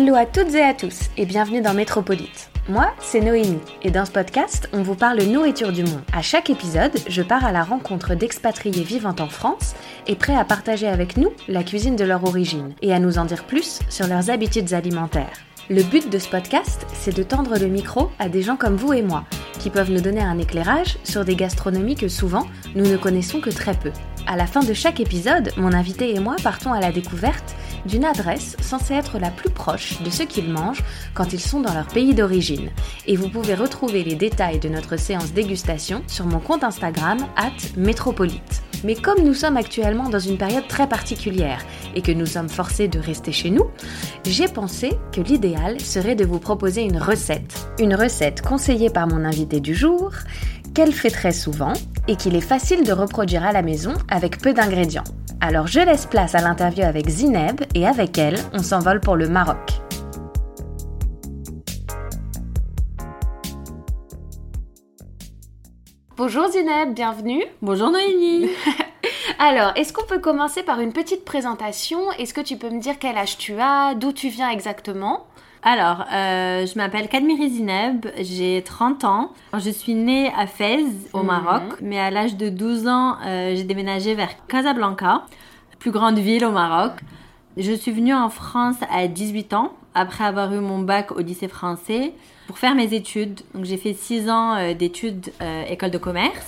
Hello à toutes et à tous et bienvenue dans Métropolite. Moi, c'est Noémie et dans ce podcast, on vous parle nourriture du monde. À chaque épisode, je pars à la rencontre d'expatriés vivant en France et prêts à partager avec nous la cuisine de leur origine et à nous en dire plus sur leurs habitudes alimentaires. Le but de ce podcast, c'est de tendre le micro à des gens comme vous et moi, qui peuvent nous donner un éclairage sur des gastronomies que souvent nous ne connaissons que très peu. À la fin de chaque épisode, mon invité et moi partons à la découverte d'une adresse censée être la plus proche de ce qu'ils mangent quand ils sont dans leur pays d'origine. Et vous pouvez retrouver les détails de notre séance dégustation sur mon compte Instagram, at métropolite. Mais comme nous sommes actuellement dans une période très particulière et que nous sommes forcés de rester chez nous, j'ai pensé que l'idéal serait de vous proposer une recette. Une recette conseillée par mon invité du jour, qu'elle fait très souvent et qu'il est facile de reproduire à la maison avec peu d'ingrédients. Alors je laisse place à l'interview avec Zineb et avec elle, on s'envole pour le Maroc. Bonjour Zineb, bienvenue. Bonjour Noémie. Alors, est-ce qu'on peut commencer par une petite présentation? Est-ce que tu peux me dire quel âge tu as, d'où tu viens exactement? Alors, euh, je m'appelle Kadmiri Zineb, j'ai 30 ans. Je suis née à Fès, au Maroc, mais à l'âge de 12 ans, euh, j'ai déménagé vers Casablanca, plus grande ville au Maroc. Je suis venue en France à 18 ans, après avoir eu mon bac au lycée français, pour faire mes études. Donc, j'ai fait 6 ans euh, d'études euh, école de commerce.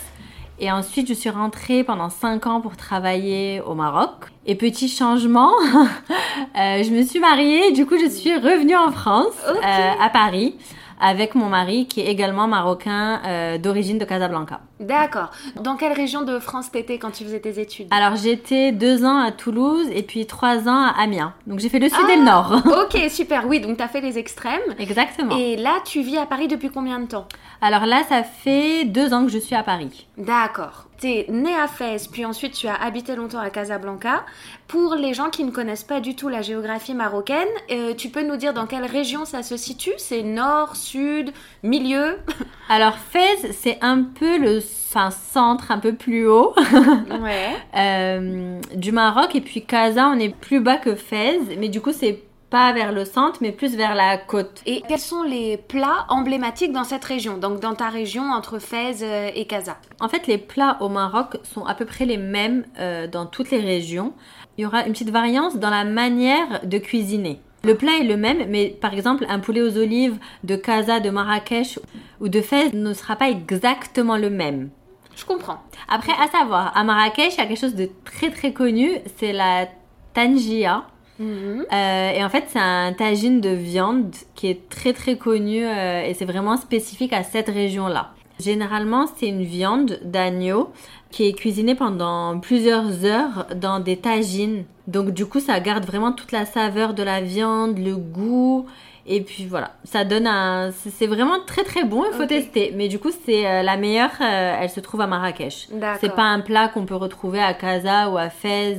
Et ensuite, je suis rentrée pendant 5 ans pour travailler au Maroc. Et petit changement, euh, je me suis mariée, du coup, je suis revenue en France, euh, à Paris, avec mon mari qui est également marocain euh, d'origine de Casablanca. D'accord. Dans quelle région de France t'étais quand tu faisais tes études Alors, j'étais deux ans à Toulouse et puis trois ans à Amiens. Donc, j'ai fait le sud et le Ah, nord. Ok, super, oui, donc t'as fait les extrêmes. Exactement. Et là, tu vis à Paris depuis combien de temps? Alors là, ça fait deux ans que je suis à Paris. D'accord. T'es né à Fès, puis ensuite tu as habité longtemps à Casablanca. Pour les gens qui ne connaissent pas du tout la géographie marocaine, euh, tu peux nous dire dans quelle région ça se situe? C'est nord, sud, milieu? Alors, Fès, c'est un peu le enfin, centre, un peu plus haut Ouais. euh, du Maroc. Et puis, Casa, on est plus bas que Fès. Mais du coup, c'est pas vers le centre, mais plus vers la côte. Et quels sont les plats emblématiques dans cette région Donc dans ta région entre Fès euh, et Casa? En fait, les plats au Maroc sont à peu près les mêmes euh, dans toutes les régions. Il y aura une petite variance dans la manière de cuisiner. Le plat est le même, mais par exemple, un poulet aux olives de Casa, de Marrakech ou de Fès ne sera pas exactement le même. Je comprends. Après, à savoir, à Marrakech, il y a quelque chose de très très connu, c'est la tangia. Mhm. Euh, et en fait, c'est un tagine de viande qui est très très connu euh, et c'est vraiment spécifique à cette région-là. Généralement, c'est une viande d'agneau qui est cuisinée pendant plusieurs heures dans des tagines. Donc du coup, ça garde vraiment toute la saveur de la viande, le goût. Et puis voilà, ça donne un... C'est vraiment très très bon, il faut tester. Mais du coup, c'est euh, la meilleure, euh, elle se trouve à Marrakech. C'est pas un plat qu'on peut retrouver à Casa ou à Fès.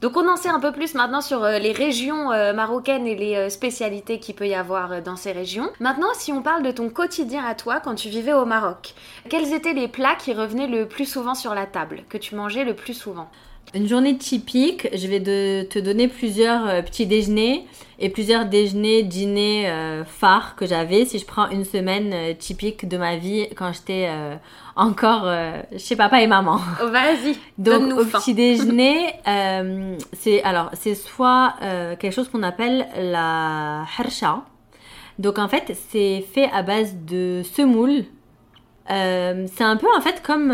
Donc on en sait un peu plus maintenant sur euh, les régions euh, marocaines et les euh, spécialités qu'il peut y avoir dans ces régions. Maintenant, si on parle de ton quotidien à toi quand tu vivais au Maroc, quels étaient les plats qui revenaient le plus souvent sur la table, que tu mangeais le plus souvent? Une journée typique, je vais de- te donner plusieurs euh, petits déjeuners et plusieurs déjeuners, dîners euh, phares que j'avais si je prends une semaine euh, typique de ma vie quand j'étais encore chez papa et maman. Oh, Vas-y, Donc au faim. petit déjeuner, c'est alors c'est soit quelque chose qu'on appelle la harsha. Donc en fait c'est fait à base de semoule. C'est un peu en fait comme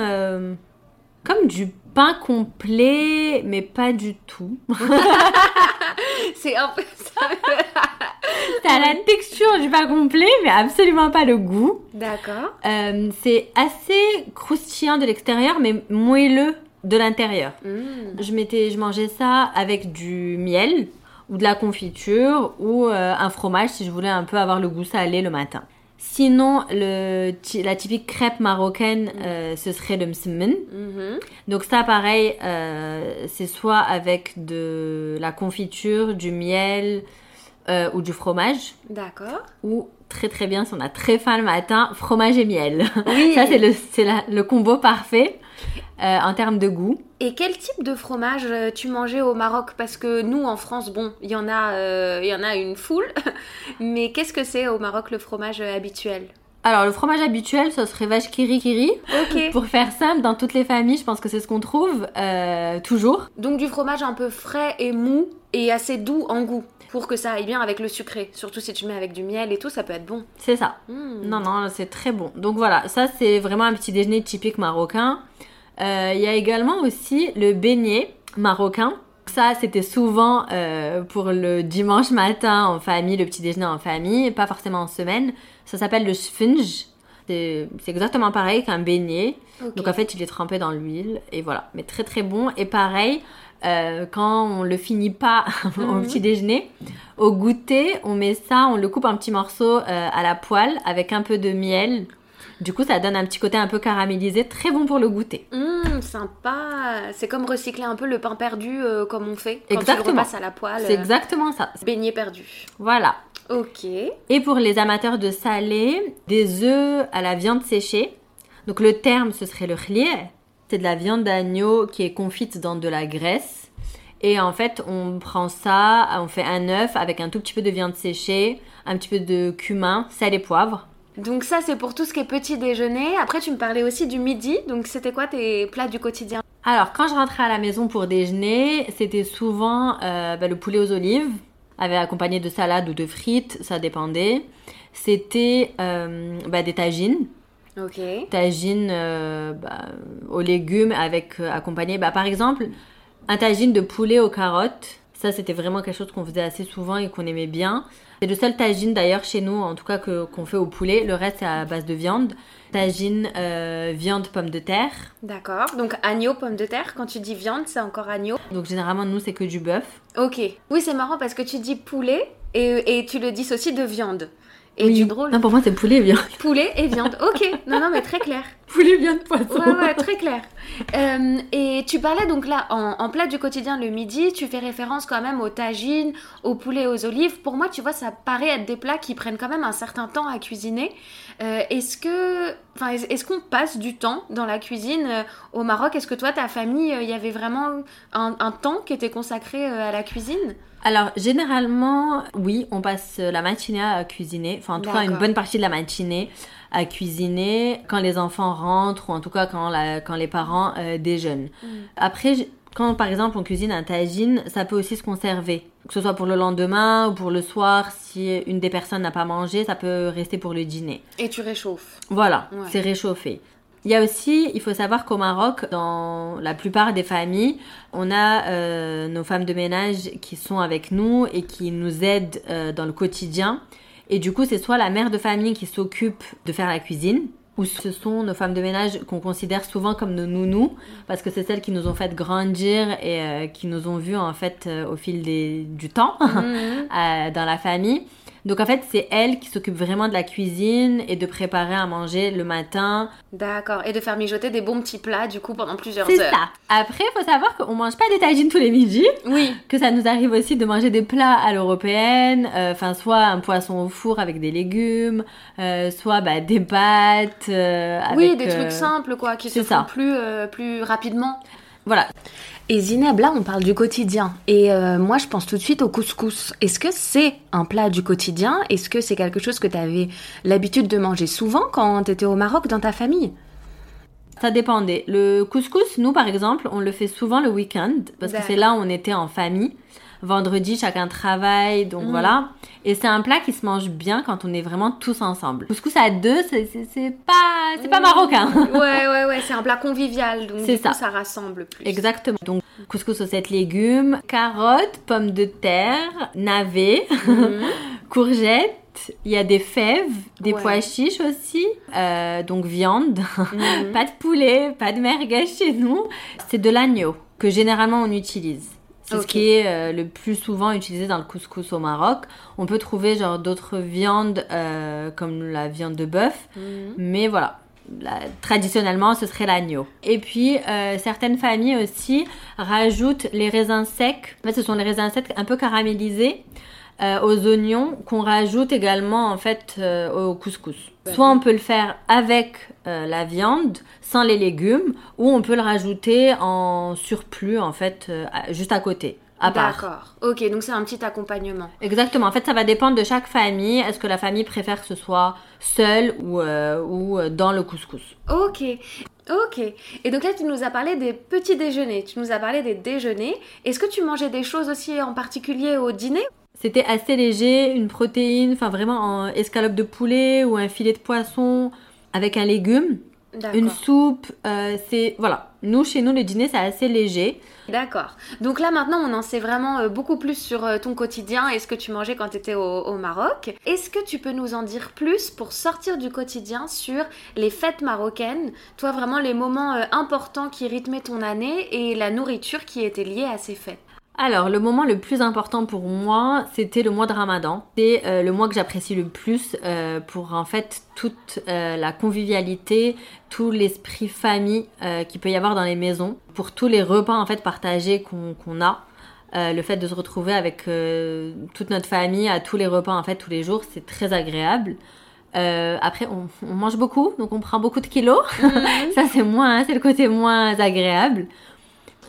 comme du pain complet, mais pas du tout. en fait, ça... T'as la texture du pain complet, mais absolument pas le goût. D'accord. Euh, c'est assez croustillant de l'extérieur, mais moelleux de l'intérieur. Mm. Je mettais, je mangeais ça avec du miel ou de la confiture ou euh, un fromage si je voulais un peu avoir le goût salé le matin. Sinon, le, la typique crêpe marocaine, euh, ce serait le msemen. Mhm. Donc ça, pareil, euh, c'est soit avec de la confiture, du miel euh, ou du fromage, D'accord. ou très très bien, si on a très faim le matin, fromage et miel. Oui. ça, c'est le, la- le combo parfait euh, en termes de goût. Et quel type de fromage euh, tu mangeais au Maroc? Parce que nous, en France, bon, il y en a, euh, y en a une foule. Mais qu'est-ce que c'est au Maroc le fromage habituel? Alors, le fromage habituel, ça serait vache kiri kiri. Pour faire simple, dans toutes les familles, je pense que c'est ce qu'on trouve euh, toujours. Donc du fromage un peu frais et mou et assez doux en goût pour que ça aille bien avec le sucré. Surtout si tu mets avec du miel et tout, ça peut être bon. C'est ça. Mm. Non, non, c'est très bon. Donc voilà, ça c'est vraiment un petit déjeuner typique marocain. Euh, Il y a également aussi le beignet marocain. Ça, c'était souvent euh, pour le dimanche matin en famille, le petit déjeuner en famille, pas forcément en semaine. Ça s'appelle le sponge. C'est exactement pareil qu'un beignet. Donc en fait, il est trempé dans l'huile et voilà. Mais très très bon. Et pareil, euh, quand on le finit pas au Mhm. petit déjeuner, au goûter, on met ça, on le coupe en petits morceaux euh, à la poêle avec un peu de miel. Du coup, ça donne un petit côté un peu caramélisé, très bon pour le goûter. Hum, sympa. C'est comme recycler un peu le pain perdu euh, comme on fait quand Exactement. repasses à la poêle. C'est euh, exactement ça. Beignet perdu. Voilà. Ok. Et pour les amateurs de salé, des œufs à la viande séchée. Donc le terme, ce serait le khlié. C'est de la viande d'agneau qui est confite dans de la graisse. Et en fait, on prend ça, on fait un œuf avec un tout petit peu de viande séchée, un petit peu de cumin, sel et poivre. Donc ça c'est pour tout ce qui est petit déjeuner. Après tu me parlais aussi du midi. Donc c'était quoi tes plats du quotidien? Alors, quand je rentrais à la maison pour déjeuner, c'était souvent euh, bah, le poulet aux olives, avec accompagné de salade ou de frites, ça dépendait. C'était euh, bah, des tagines, Ok. tagine euh, bah, aux légumes avec accompagné par exemple un tagine de poulet aux carottes ça c'était vraiment quelque chose qu'on faisait assez souvent et qu'on aimait bien c'est le seul tagine d'ailleurs chez nous en tout cas que qu'on fait au poulet le reste c'est à base de viande tagine euh, viande pomme de terre D'accord. Donc agneau, pomme de terre. Quand tu dis viande, c'est encore agneau. donc généralement nous c'est que du bœuf Ok. Oui, c'est marrant parce que tu dis poulet et, et tu le dis aussi de viande. Et Oui. du drôle. non pour moi c'est poulet viande Poulet et viande. Ok. Non, non, mais très clair. poulet viande poisson Ouais, ouais, très clair. Euh, et tu parlais donc là, en, en plat du quotidien le midi, tu fais référence quand même aux tagines, au poulet aux olives. Pour moi, tu vois, ça paraît être des plats qui prennent quand même un certain temps à cuisiner. Euh, est-ce que, enfin, est- est-ce qu'on passe du temps dans la cuisine euh, au Maroc? Est-ce que toi, ta famille, il y avait vraiment un, un temps qui était consacré à la cuisine? Alors, généralement, oui, on passe la matinée à cuisiner. Enfin, en tout cas, une bonne partie de la matinée à cuisiner quand les enfants rentrent ou en tout cas quand, la- quand les parents euh, déjeunent. Après, j- quand par exemple on cuisine un tagine, ça peut aussi se conserver. Que ce soit pour le lendemain ou pour le soir, si une des personnes n'a pas mangé, ça peut rester pour le dîner. Et tu réchauffes. Voilà, Ouais. c'est réchauffé. Il y a aussi, il faut savoir qu'au Maroc, dans la plupart des familles, on a euh, nos femmes de ménage qui sont avec nous et qui nous aident euh, dans le quotidien. Et du coup, c'est soit la mère de famille qui s'occupe de faire la cuisine, ou ce sont nos femmes de ménage qu'on considère souvent comme nos nounous, parce que c'est celles qui nous ont fait grandir et euh, qui nous ont vus en fait euh, au fil des, du temps euh, dans la famille. Donc en fait, c'est elle qui s'occupe vraiment de la cuisine et de préparer à manger le matin. D'accord. Et de faire mijoter des bons petits plats du coup pendant plusieurs C'est heures. ça. Après, il faut savoir qu'on mange pas des tagines tous les midis, Oui. que ça nous arrive aussi de manger des plats à l'européenne, euh, enfin soit un poisson au four avec des légumes, euh, soit bah, des pâtes. euh, oui, avec, des euh, trucs simples quoi, qui se c'est font ça. plus, euh, plus rapidement. Voilà. Et Zineb, là, on parle du quotidien. Et euh, moi, je pense tout de suite au couscous. Est-ce que c'est un plat du quotidien? Est-ce que c'est quelque chose que tu avais l'habitude de manger souvent quand tu étais au Maroc dans ta famille? Ça dépendait. Le couscous, nous par exemple, on le fait souvent le week-end parce que c'est là où on était en famille. Vendredi, chacun travaille, donc Mhm. voilà. Et c'est un plat qui se mange bien quand on est vraiment tous ensemble. Couscous à deux, c'est- pas, c'est pas marocain. Ouais, ouais, ouais, c'est un plat convivial, donc du coup, ça. ça rassemble plus. Exactement. Donc, couscous aux sept légumes, carottes, pommes de terre, navets, Mhm. courgettes. Il y a des fèves, des Ouais. pois chiches aussi. Euh, donc, viande. Pas de poulet, pas de merguez chez nous. C'est de l'agneau que généralement on utilise. C'est ce qui est euh, le plus souvent utilisé dans le couscous au Maroc. On peut trouver genre d'autres viandes euh, comme la viande de bœuf, Mhm. mais voilà. Traditionnellement, ce serait l'agneau. Et puis, euh, certaines familles aussi rajoutent les raisins secs. En fait, ce sont les raisins secs un peu caramélisés euh, aux oignons qu'on rajoute également en fait euh, au couscous. Soit on peut le faire avec euh, la viande, sans les légumes, ou on peut le rajouter en surplus en fait euh, juste à côté, à part. D'accord. Ok, donc c'est un petit accompagnement. Exactement. En fait, ça va dépendre de chaque famille. Est-ce que la famille préfère que ce soit seul ou, euh, ou euh, dans le couscous? Ok. Ok. Et donc là, tu nous as parlé des petits déjeuners, tu nous as parlé des déjeuners. Est-ce que tu mangeais des choses aussi en particulier au dîner? C'était assez léger, une protéine, enfin vraiment en escalope de poulet ou un filet de poisson avec un légume, une soupe. euh, c'est voilà. Nous, chez nous, le dîner c'est assez léger. D'accord. Donc là maintenant on en sait vraiment euh, beaucoup plus sur euh, ton quotidien et ce que tu mangeais quand tu étais au, au Maroc. Est-ce que tu peux nous en dire plus pour sortir du quotidien sur les fêtes marocaines? Toi vraiment les moments importants qui rythmaient ton année et la nourriture qui était liée à ces fêtes. Alors, le moment le plus important pour moi, c'était le mois de Ramadan. C'est euh, le mois que j'apprécie le plus euh, pour en fait toute euh, la convivialité, tout l'esprit famille euh, qu'il peut y avoir dans les maisons, pour tous les repas en fait partagés qu'on a. Euh, le fait de se retrouver avec euh, toute notre famille à tous les repas en fait tous les jours, c'est très agréable. Euh, après, on, on mange beaucoup, donc on prend beaucoup de kilos. Ça, c'est moins, c'est le côté moins agréable.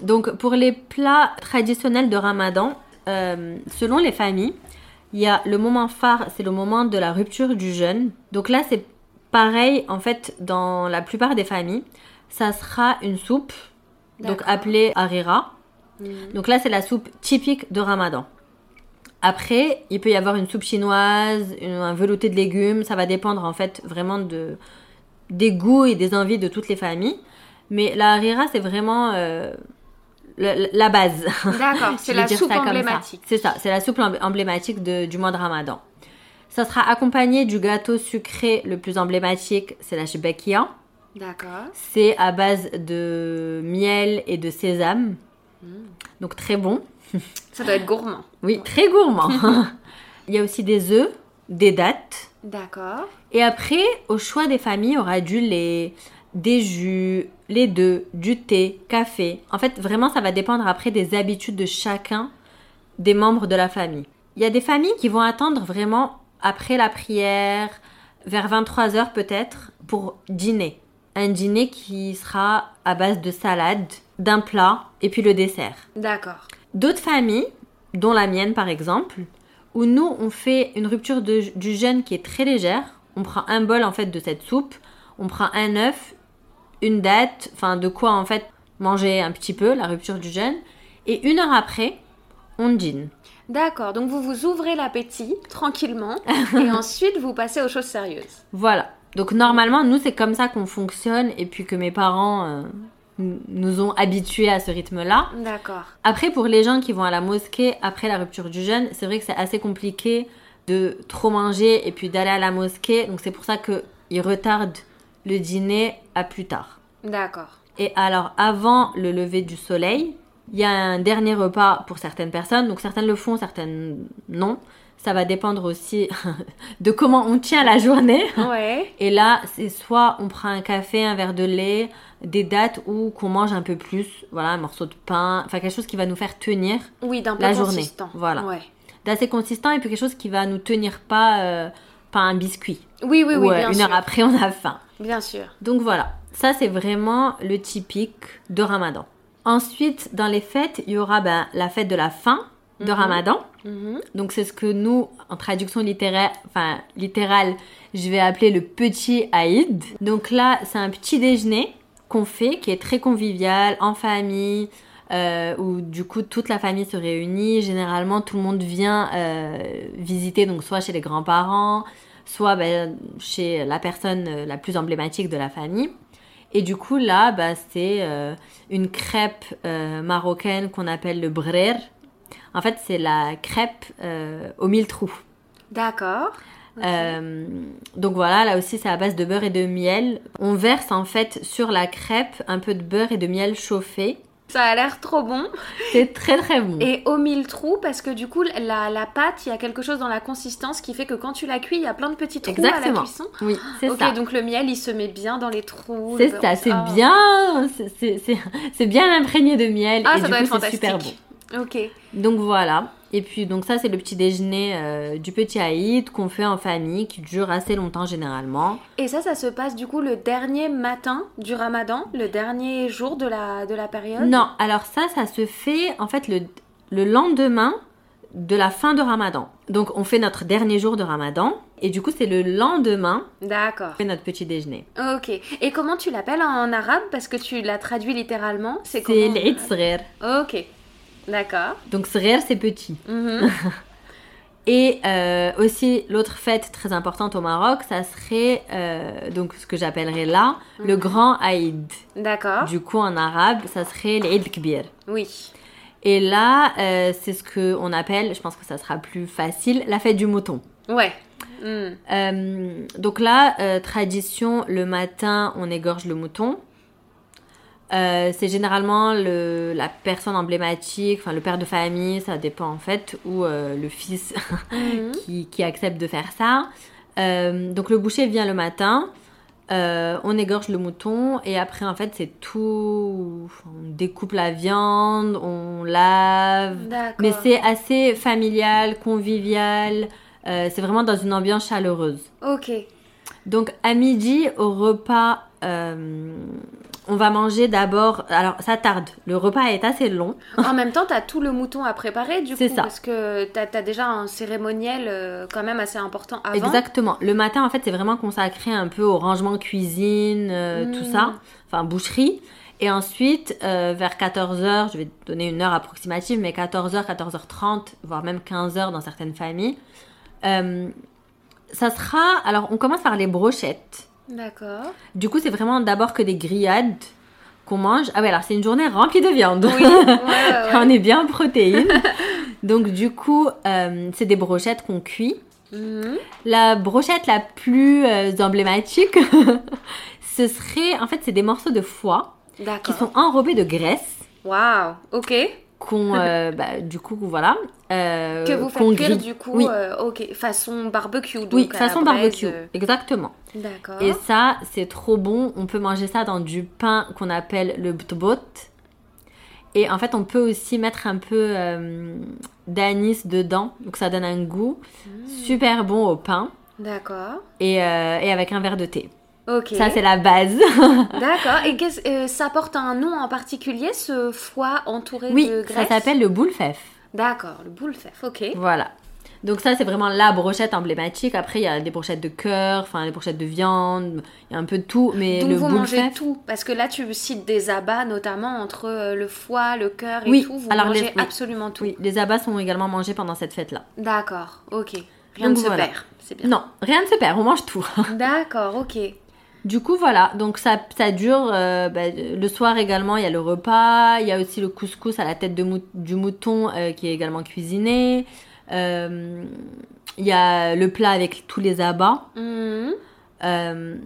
Donc, pour les plats traditionnels de Ramadan, euh, selon les familles, il y a le moment phare, c'est le moment de la rupture du jeûne. Donc là, c'est pareil, en fait, dans la plupart des familles, ça sera une soupe, donc appelée harira. Mhm. Donc là, c'est la soupe typique de Ramadan. Après, il peut y avoir une soupe chinoise, une- un velouté de légumes. Ça va dépendre en fait vraiment de, des goûts et des envies de toutes les familles. Mais la harira, c'est vraiment euh, le- la base. D'accord, c'est la soupe emblématique. C'est ça, c'est la soupe emb- emblématique de- du mois de Ramadan. Ça sera accompagné du gâteau sucré le plus emblématique, c'est la shebekia. D'accord. C'est à base de miel et de sésame. Mm. Donc très bon. Ça doit être gourmand. Oui, très gourmand. Il y a aussi des œufs, des dattes. D'accord. Et après, au choix des familles, il y aura du lait, des jus, les deux, du thé, café. En fait, vraiment, ça va dépendre après des habitudes de chacun des membres de la famille. Il y a des familles qui vont attendre vraiment après la prière, vers 23h peut-être, pour dîner. Un dîner qui sera à base de salade, d'un plat et puis le dessert. D'accord. D'autres familles, dont la mienne par exemple, où nous on fait une rupture de- du jeûne qui est très légère. On prend un bol en fait de cette soupe, on prend un œuf, une date, enfin de quoi en fait manger un petit peu la rupture du jeûne. Et une heure après, on dîne. D'accord. Donc vous vous ouvrez l'appétit tranquillement et ensuite vous passez aux choses sérieuses. Voilà. Donc normalement, nous c'est comme ça qu'on fonctionne et puis que mes parents euh, nous ont habitués à ce rythme-là. D'accord. Après, pour les gens qui vont à la mosquée après la rupture du jeûne, c'est vrai que c'est assez compliqué de trop manger et puis d'aller à la mosquée. Donc c'est pour ça qu'ils retardent le dîner à plus tard. D'accord. Et alors, avant le lever du soleil, il y a un dernier repas pour certaines personnes. Donc certaines le font, certaines non. Ça va dépendre aussi de comment on tient la journée. Ouais. Et là, c'est soit on prend un café, un verre de lait, des dates ou qu'on mange un peu plus, voilà, un morceau de pain, enfin quelque chose qui va nous faire tenir, Oui, d'un peu La journée, consistant. voilà. Ouais. d'assez consistant et puis quelque chose qui va nous tenir pas, euh, pas un biscuit. Oui, oui, Ou, oui, euh, bien une sûr. heure après, on a faim. Bien sûr. Donc voilà, ça c'est vraiment le typique de Ramadan. Ensuite, dans les fêtes, il y aura ben, la fête de la faim de Ramadan. Mhm. Donc c'est ce que nous, en traduction littéraire, enfin littérale, je vais appeler le petit Aïd. Donc là, c'est un petit déjeuner qu'on fait, qui est très convivial, en famille. euh, où du coup toute la famille se réunit. Généralement, tout le monde vient euh, visiter, donc soit chez les grands-parents, soit ben, chez la personne euh, la plus emblématique de la famille. Et du coup, là, bah, c'est euh, une crêpe euh, marocaine qu'on appelle le brer. En fait, c'est la crêpe euh, aux mille trous. D'accord. Donc voilà, là aussi c'est à base de beurre et de miel. On verse en fait sur la crêpe un peu de beurre et de miel chauffé. Ça a l'air trop bon. C'est très très bon. Et au mille trous, parce que du coup, la, la pâte, il y a quelque chose dans la consistance qui fait que quand tu la cuis, il y a plein de petits trous à la Exactement. cuisson. Oui, c'est ça. donc le miel, il se met bien dans les trous. C'est beurre ça, c'est Ah. bien, c'est- bien imprégné de miel Ah, et ça du doit coup être fantastique. super bon. Ok. Donc voilà. Et puis donc ça c'est le petit déjeuner euh, du petit Aïd qu'on fait en famille qui dure assez longtemps généralement. Et ça, ça se passe du coup le dernier matin du ramadan, le dernier jour de la, de la période? Non, alors ça ça se fait en fait le, le lendemain de la fin de Ramadan. Donc on fait notre dernier jour de Ramadan et du coup c'est le lendemain D'accord. qu'on fait notre petit déjeuner. Ok. Et comment tu l'appelles en arabe? Parce que tu l'as traduit littéralement. C'est C'est comment? l'Eid Srer. Ok. D'accord. Donc Srer c'est petit. Mhm. Et euh, aussi, l'autre fête très importante au Maroc, ça serait euh, donc ce que j'appellerais là le grand Aïd. D'accord. Du coup, en arabe, ça serait l'Eid Kbir. Oui. Et là, euh, c'est ce qu'on appelle, je pense que ça sera plus facile, la fête du mouton. Ouais. Donc là, tradition, le matin, on égorge le mouton. Euh, c'est généralement le, la personne emblématique, enfin le père de famille, ça dépend en fait, ou euh, le fils Mhm. qui, qui accepte de faire ça. Euh, donc le boucher vient le matin, on égorge le mouton et après en fait c'est tout, on découpe la viande, on lave, mais c'est assez familial, convivial, c'est vraiment dans une ambiance chaleureuse. Ok. Donc à midi au repas, euh, on va manger d'abord, alors ça tarde, le repas est assez long. En même temps, t'as tout le mouton à préparer du coup. C'est ça. Parce que t'as as déjà un cérémoniel euh, quand même assez important avant. Exactement. Le matin, en fait, c'est vraiment consacré un peu au rangement cuisine, euh, tout Mm. ça, enfin boucherie. Et ensuite, euh, vers 14h, je vais donner une heure approximative, mais 14h, 14h30, voire même 15h dans certaines familles, euh, ça sera... Alors, on commence par les brochettes. D'accord. Du coup, c'est vraiment d'abord que des grillades qu'on mange. Ah ouais, alors c'est une journée remplie de viande. Oui. Ouais, ouais, ouais. On est bien en protéines. Donc, du coup, euh, c'est des brochettes qu'on cuit. Mhm. La brochette la plus euh, emblématique, ce serait, en fait, c'est des morceaux de foie qui sont enrobés de graisse, Waouh. Ok. Qu'on, euh, bah, du coup, voilà. euh, Que vous faites cuire du coup. Oui, euh, ok. Façon barbecue. Donc oui, façon barbecue, euh, exactement. D'accord. Et ça, c'est trop bon. On peut manger ça dans du pain qu'on appelle le btbot. Et en fait, on peut aussi mettre un peu euh, d'anis dedans, donc ça donne un goût Mmh. super bon au pain D'accord. et, et avec un verre de thé. Ok. Ça, c'est la base. D'accord. Et euh, ça porte un nom en particulier, ce foie entouré oui, de ça graisse s'appelle le boulefef. D'accord, le boulefef. Ok. Voilà. Donc ça, c'est vraiment la brochette emblématique. Après, il y a des brochettes de cœur, enfin des brochettes de viande, il y a un peu de tout. Mais Donc le vous mangez tout Parce que là, tu cites des abats, notamment entre euh, le foie, le cœur et Oui, tout. Vous alors mangez les- oui. absolument tout. oui, les abats sont également mangés pendant cette fête-là. D'accord, ok. Rien Donc ne se voilà. perd. C'est bien. Non, rien ne se perd, on mange tout. D'accord, ok. Du coup, voilà, donc ça, ça dure. euh, bah, le soir également, il y a le repas. Il y a aussi le couscous à la tête de mou- du mouton euh, qui est également cuisiné. Euh, Il y a le plat avec tous les abats. Mhm.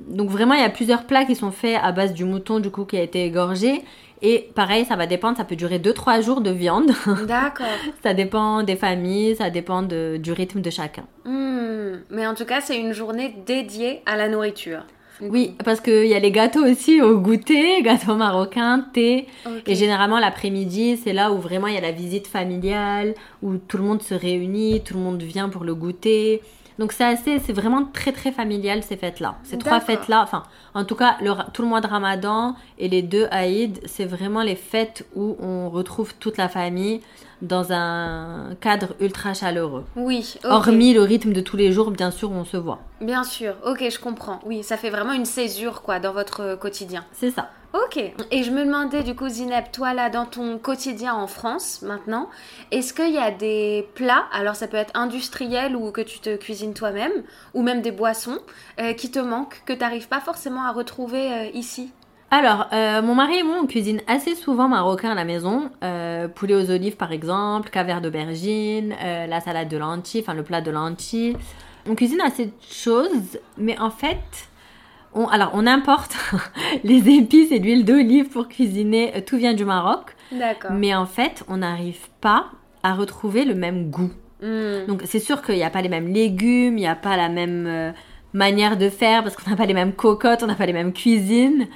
Donc vraiment, il y a plusieurs plats qui sont faits à base du mouton du coup qui a été égorgé. Et pareil, ça va dépendre, ça peut durer 2-3 jours de viande. D'accord. ça dépend des familles, ça dépend de- du rythme de chacun. Hmm. Mais en tout cas, c'est une journée dédiée à la nourriture. Oui, parce qu'il y a les gâteaux aussi au goûter, gâteaux marocains, thé. Et généralement, l'après-midi, c'est là où vraiment il y a la visite familiale, où tout le monde se réunit, tout le monde vient pour le goûter. Donc c'est assez, c'est vraiment très très familial ces fêtes-là. Ces trois fêtes-là, enfin, en tout cas, le tout le mois de Ramadan et les deux Aïd, c'est vraiment les fêtes où on retrouve toute la famille dans un cadre ultra chaleureux. Oui. Hormis le rythme de tous les jours, bien sûr, on se voit. Bien sûr, ok, je comprends. Oui, ça fait vraiment une césure, quoi, dans votre quotidien. C'est ça. Ok. Et je me demandais du coup, Zineb, toi là, dans ton quotidien en France maintenant, est-ce qu'il y a des plats, alors ça peut être industriel ou que tu te cuisines toi-même, ou même des boissons, euh, qui te manquent, que tu n'arrives pas forcément à retrouver euh, ici? Alors, euh, mon mari et moi, on cuisine assez souvent marocain à la maison. Poulet aux olives, par exemple, caviar d'aubergine, la salade de lentilles, enfin le plat de lentilles. On cuisine assez de choses, mais en fait, on, alors on importe les épices et l'huile d'olive pour cuisiner. Tout vient du Maroc. D'accord. Mais en fait, on n'arrive pas à retrouver le même goût. Hmm. Donc c'est sûr qu'il n'y a pas les mêmes légumes, il n'y a pas la même euh, manière de faire parce qu'on n'a pas les mêmes cocottes, on n'a pas les mêmes cuisines.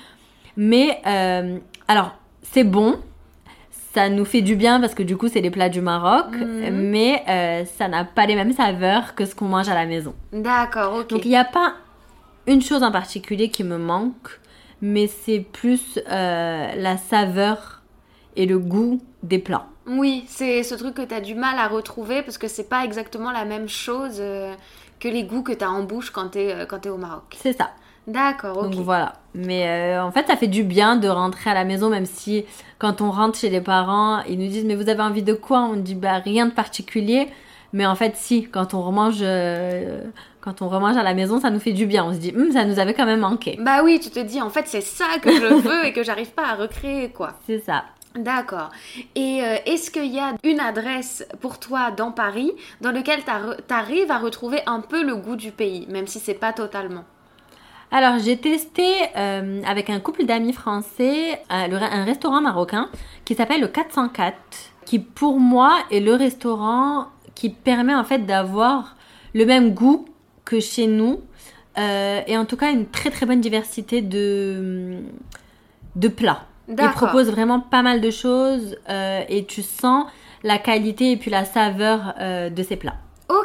Mais euh, alors c'est bon, ça nous fait du bien parce que du coup c'est les plats du Maroc, mais euh, ça n'a pas les mêmes saveurs que ce qu'on mange à la maison. D'accord, ok. Donc il n'y a pas une chose en particulier qui me manque, mais c'est plus euh, la saveur et le goût des plats. Oui, c'est ce truc que tu as du mal à retrouver parce que c'est pas exactement la même chose euh, que les goûts que tu as en bouche quand tu es, quand t'es au Maroc. C'est ça. D'accord, ok. Donc voilà. Mais euh, en fait, ça fait du bien de rentrer à la maison, même si quand on rentre chez les parents, ils nous disent Mais vous avez envie de quoi? On dit Bah rien de particulier. Mais en fait, si, quand on remange, euh, quand on remange à la maison, ça nous fait du bien. On se dit Hum, Ça nous avait quand même manqué. Bah oui, tu te dis en fait c'est ça que je veux et que j'arrive pas à recréer quoi. C'est ça. D'accord. Et euh, est-ce qu'il y a une adresse pour toi dans Paris dans lequel tu arrives à retrouver un peu le goût du pays, même si c'est pas totalement? Alors, j'ai testé euh, avec un couple d'amis français euh, le- un restaurant marocain qui s'appelle le 404, qui pour moi est le restaurant qui permet en fait d'avoir le même goût que chez nous euh, et en tout cas une très très bonne diversité de, de plats. Il D'accord. propose vraiment pas mal de choses euh, et tu sens la qualité et puis la saveur euh, de ces plats.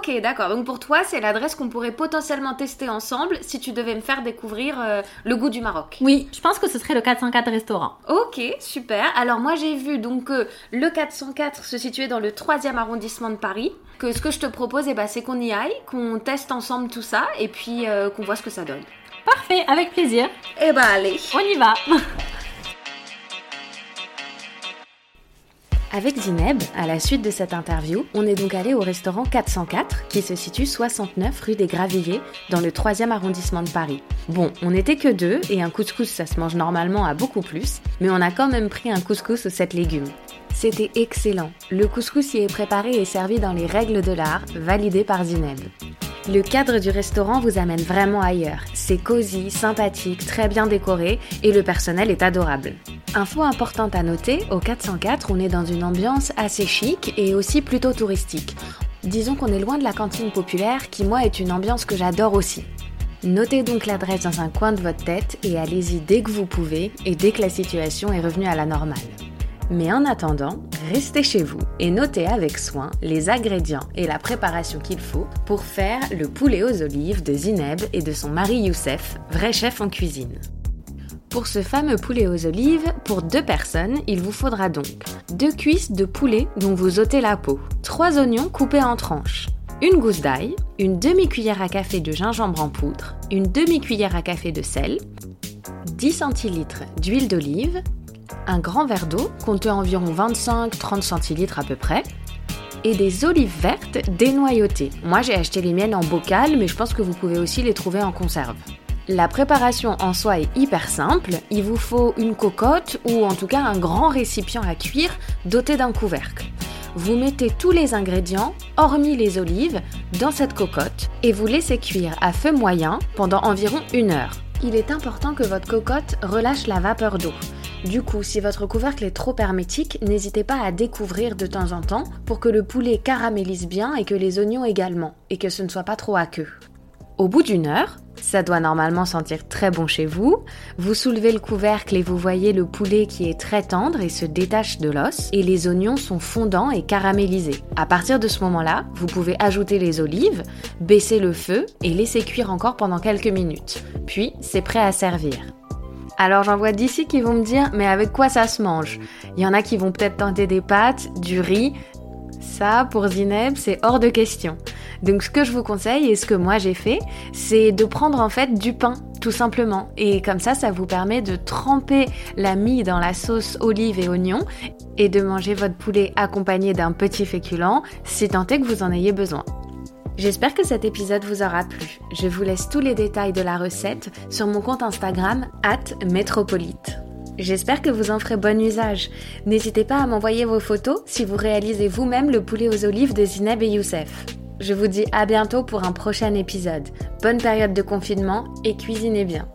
Ok, d'accord. Donc pour toi, c'est l'adresse qu'on pourrait potentiellement tester ensemble si tu devais me faire découvrir euh, le goût du Maroc. Oui, je pense que ce serait le 404 restaurant. Ok, super. Alors moi j'ai vu donc que le 404 se situait dans le 3e arrondissement de Paris. Que ce que je te propose, eh ben, c'est qu'on y aille, qu'on teste ensemble tout ça et puis euh, qu'on voit ce que ça donne. Parfait, avec plaisir. Eh ben allez. On y va. Avec Zineb, à la suite de cette interview, on est donc allé au restaurant 404 qui se situe 69 rue des Gravilliers dans le 3e arrondissement de Paris. Bon, on n'était que deux et un couscous ça se mange normalement à beaucoup plus, mais on a quand même pris un couscous aux 7 légumes. C'était excellent. Le couscous y est préparé et servi dans les règles de l'art, validées par Zineb. Le cadre du restaurant vous amène vraiment ailleurs. C'est cosy, sympathique, très bien décoré et le personnel est adorable. Info importante à noter, au 404, on est dans une ambiance assez chic et aussi plutôt touristique. Disons qu'on est loin de la cantine populaire qui moi est une ambiance que j'adore aussi. Notez donc l'adresse dans un coin de votre tête et allez-y dès que vous pouvez et dès que la situation est revenue à la normale. Mais en attendant, restez chez vous et notez avec soin les ingrédients et la préparation qu'il faut pour faire le poulet aux olives de Zineb et de son mari Youssef, vrai chef en cuisine. Pour ce fameux poulet aux olives, pour deux personnes, il vous faudra donc deux cuisses de poulet dont vous ôtez la peau, trois oignons coupés en tranches, une gousse d'ail, une demi-cuillère à café de gingembre en poudre, une demi-cuillère à café de sel, 10 centilitres d'huile d'olive, un grand verre d'eau, comptez environ 25-30 centilitres à peu près, et des olives vertes dénoyautées. Moi j'ai acheté les miennes en bocal, mais je pense que vous pouvez aussi les trouver en conserve. La préparation en soi est hyper simple, il vous faut une cocotte ou en tout cas un grand récipient à cuire doté d'un couvercle. Vous mettez tous les ingrédients, hormis les olives, dans cette cocotte et vous laissez cuire à feu moyen pendant environ une heure. Il est important que votre cocotte relâche la vapeur d'eau. Du coup, si votre couvercle est trop hermétique, n'hésitez pas à découvrir de temps en temps pour que le poulet caramélise bien et que les oignons également, et que ce ne soit pas trop aqueux. Au bout d'une heure, ça doit normalement sentir très bon chez vous, vous soulevez le couvercle et vous voyez le poulet qui est très tendre et se détache de l'os, et les oignons sont fondants et caramélisés. À partir de ce moment-là, vous pouvez ajouter les olives, baisser le feu et laisser cuire encore pendant quelques minutes. Puis, c'est prêt à servir. Alors j'en vois d'ici qui vont me dire mais avec quoi ça se mange? Il y en a qui vont peut-être tenter des pâtes, du riz. Ça, pour Zineb, c'est hors de question. Donc ce que je vous conseille et ce que moi j'ai fait, c'est de prendre en fait du pain tout simplement. Et comme ça, ça vous permet de tremper la mie dans la sauce olive et oignon et de manger votre poulet accompagné d'un petit féculent, si tant est que vous en ayez besoin. J'espère que cet épisode vous aura plu. Je vous laisse tous les détails de la recette sur mon compte Instagram, at métropolite. J'espère que vous en ferez bon usage. N'hésitez pas à m'envoyer vos photos si vous réalisez vous-même le poulet aux olives de Zineb et Youssef. Je vous dis à bientôt pour un prochain épisode. Bonne période de confinement et cuisinez bien.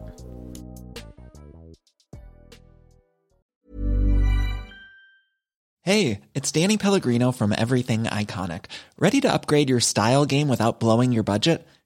Hey, it's Danny Pellegrino from Everything Iconic. Ready to upgrade your style game without blowing your budget?